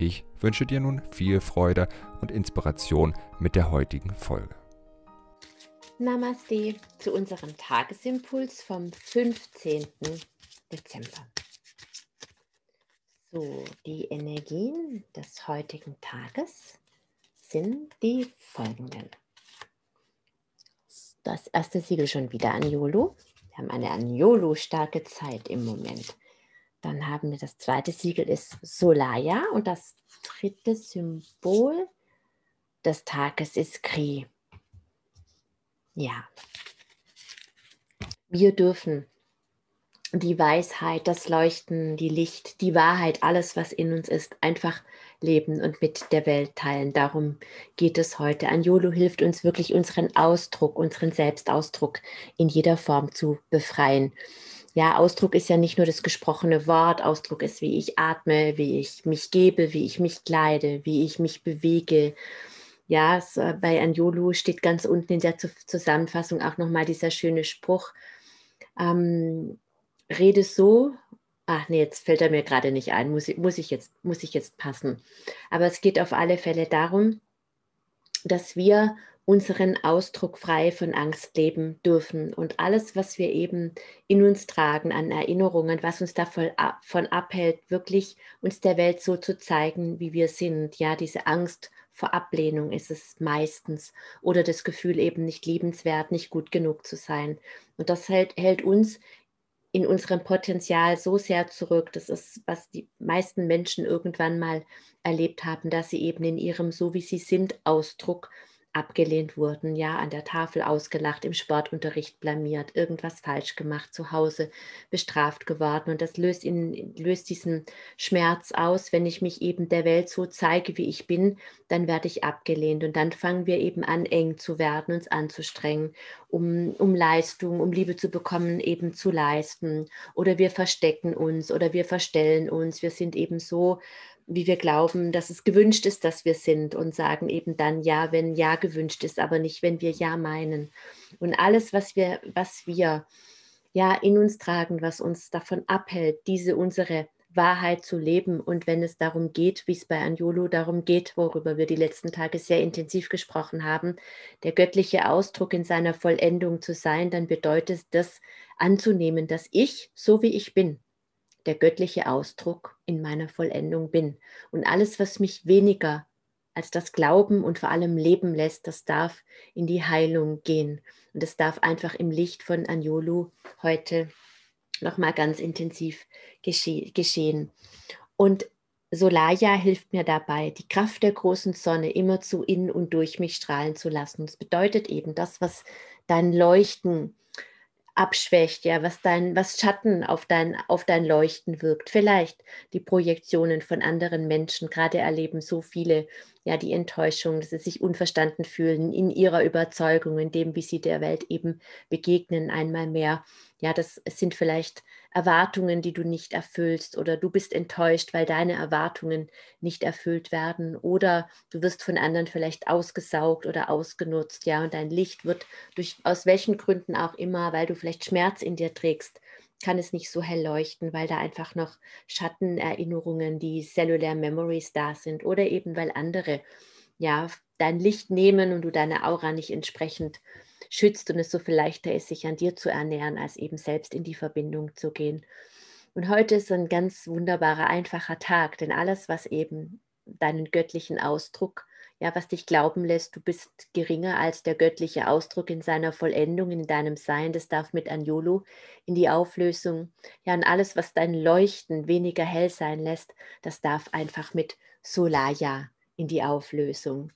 Ich wünsche dir nun viel Freude und Inspiration mit der heutigen Folge. Namaste zu unserem Tagesimpuls vom 15. Dezember. So, die Energien des heutigen Tages sind die folgenden. Das erste Siegel schon wieder an YOLO. Wir haben eine Anjolo-starke Zeit im Moment. Dann haben wir das zweite Siegel ist Solaya und das dritte Symbol des Tages ist Kri. Ja. Wir dürfen die Weisheit, das Leuchten, die Licht, die Wahrheit, alles, was in uns ist, einfach leben und mit der Welt teilen. Darum geht es heute. Anjolo hilft uns wirklich, unseren Ausdruck, unseren Selbstausdruck in jeder Form zu befreien. Ja, Ausdruck ist ja nicht nur das gesprochene Wort, Ausdruck ist, wie ich atme, wie ich mich gebe, wie ich mich kleide, wie ich mich bewege. Ja, es, äh, bei Anjolo steht ganz unten in der Zusammenfassung auch nochmal dieser schöne Spruch. Ähm, rede so, Ach nee, jetzt fällt er mir gerade nicht ein, muss muss, ich jetzt, muss ich jetzt passen. Aber es geht auf alle Fälle darum, dass wir unseren Ausdruck frei von Angst leben dürfen. Und alles, was wir eben in uns tragen an Erinnerungen, was uns davon abhält, wirklich uns der Welt so zu zeigen, wie wir sind. Ja, diese Angst vor Ablehnung ist es meistens oder das Gefühl eben nicht liebenswert, nicht gut genug zu sein. Und das hält, hält uns in unserem Potenzial so sehr zurück. Das ist, was die meisten Menschen irgendwann mal erlebt haben, dass sie eben in ihrem So wie sie sind Ausdruck abgelehnt wurden, ja, an der Tafel ausgelacht, im Sportunterricht blamiert, irgendwas falsch gemacht, zu Hause bestraft geworden. Und das löst, in, löst diesen Schmerz aus, wenn ich mich eben der Welt so zeige, wie ich bin, dann werde ich abgelehnt. Und dann fangen wir eben an, eng zu werden, uns anzustrengen, um, um Leistung, um Liebe zu bekommen, eben zu leisten. Oder wir verstecken uns oder wir verstellen uns. Wir sind eben so wie wir glauben, dass es gewünscht ist, dass wir sind und sagen eben dann ja, wenn ja gewünscht ist, aber nicht, wenn wir ja meinen. Und alles, was wir, was wir ja in uns tragen, was uns davon abhält, diese unsere Wahrheit zu leben. Und wenn es darum geht, wie es bei Anjolo darum geht, worüber wir die letzten Tage sehr intensiv gesprochen haben, der göttliche Ausdruck in seiner Vollendung zu sein, dann bedeutet das anzunehmen, dass ich, so wie ich bin, der göttliche Ausdruck in meiner Vollendung bin. Und alles, was mich weniger als das Glauben und vor allem Leben lässt, das darf in die Heilung gehen. Und es darf einfach im Licht von Anjolu heute nochmal ganz intensiv gesche geschehen. Und Solaya hilft mir dabei, die Kraft der großen Sonne immer zu in und durch mich strahlen zu lassen. Das bedeutet eben, das, was dein Leuchten abschwächt, ja, was dein, was Schatten auf dein, auf dein Leuchten wirkt. Vielleicht die Projektionen von anderen Menschen. Gerade erleben so viele ja die Enttäuschung, dass sie sich unverstanden fühlen in ihrer Überzeugung, in dem, wie sie der Welt eben begegnen, einmal mehr. Ja, das sind vielleicht Erwartungen, die du nicht erfüllst oder du bist enttäuscht, weil deine Erwartungen nicht erfüllt werden oder du wirst von anderen vielleicht ausgesaugt oder ausgenutzt, ja, und dein Licht wird durch aus welchen Gründen auch immer, weil du vielleicht Schmerz in dir trägst, kann es nicht so hell leuchten, weil da einfach noch Schattenerinnerungen, die Cellular Memories da sind oder eben weil andere ja dein Licht nehmen und du deine Aura nicht entsprechend schützt und es so viel leichter ist, sich an dir zu ernähren, als eben selbst in die Verbindung zu gehen. Und heute ist ein ganz wunderbarer, einfacher Tag, denn alles, was eben deinen göttlichen Ausdruck ja, was dich glauben lässt, du bist geringer als der göttliche Ausdruck in seiner Vollendung, in deinem Sein. Das darf mit Anjolo in die Auflösung. Ja, und alles, was dein Leuchten weniger hell sein lässt, das darf einfach mit Solaya in die Auflösung.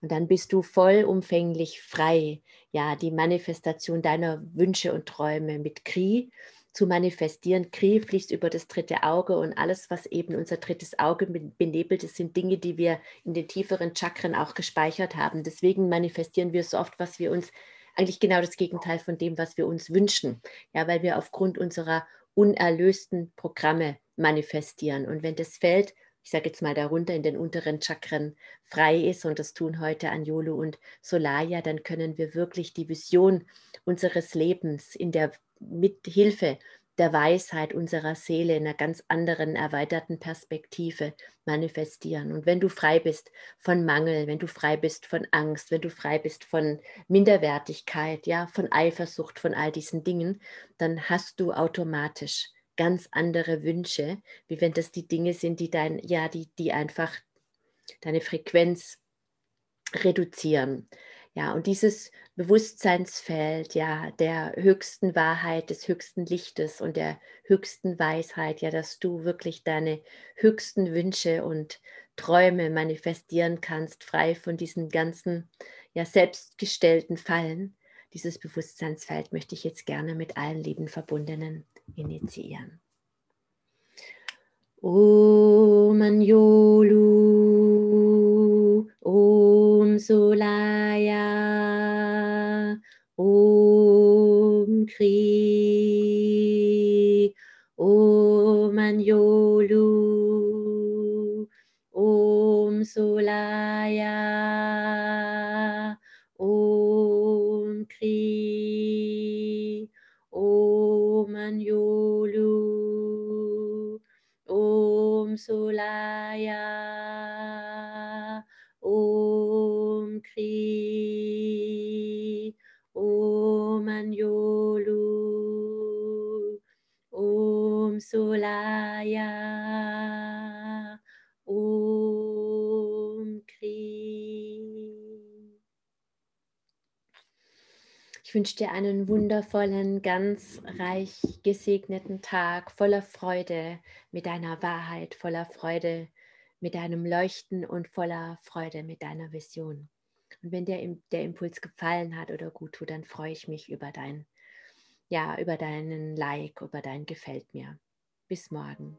Und dann bist du vollumfänglich frei. Ja, die Manifestation deiner Wünsche und Träume mit Kri zu manifestieren. Kri fließt über das dritte Auge und alles, was eben unser drittes Auge benebelt, das sind Dinge, die wir in den tieferen Chakren auch gespeichert haben. Deswegen manifestieren wir so oft, was wir uns eigentlich genau das Gegenteil von dem, was wir uns wünschen. Ja, weil wir aufgrund unserer unerlösten Programme manifestieren. Und wenn das Feld, ich sage jetzt mal darunter in den unteren Chakren, frei ist, und das tun heute Anjolo und Solaya, dann können wir wirklich die Vision unseres Lebens in der Mithilfe der Weisheit unserer Seele in einer ganz anderen, erweiterten Perspektive manifestieren. Und wenn du frei bist von Mangel, wenn du frei bist von Angst, wenn du frei bist von Minderwertigkeit, ja, von Eifersucht, von all diesen Dingen, dann hast du automatisch ganz andere Wünsche, wie wenn das die Dinge sind, die dein, ja, die, die einfach deine Frequenz reduzieren. Ja, und dieses Bewusstseinsfeld, ja, der höchsten Wahrheit, des höchsten Lichtes und der höchsten Weisheit, ja, dass du wirklich deine höchsten Wünsche und Träume manifestieren kannst, frei von diesen ganzen, ja, selbstgestellten Fallen. Dieses Bewusstseinsfeld möchte ich jetzt gerne mit allen lieben Verbundenen initiieren. Om Anjolu, Om Solaya, Om Kri, Om Anjolu, Om Solaya, Om Solaya, Om Kri, Om Anjolu, Om Solaya, Ich wünsche dir einen wundervollen, ganz reich gesegneten Tag voller Freude mit deiner Wahrheit, voller Freude mit deinem Leuchten und voller Freude mit deiner Vision. Und wenn dir der Impuls gefallen hat oder gut tut, dann freue ich mich über dein, ja, über deinen Like, über dein Gefällt mir. Bis morgen.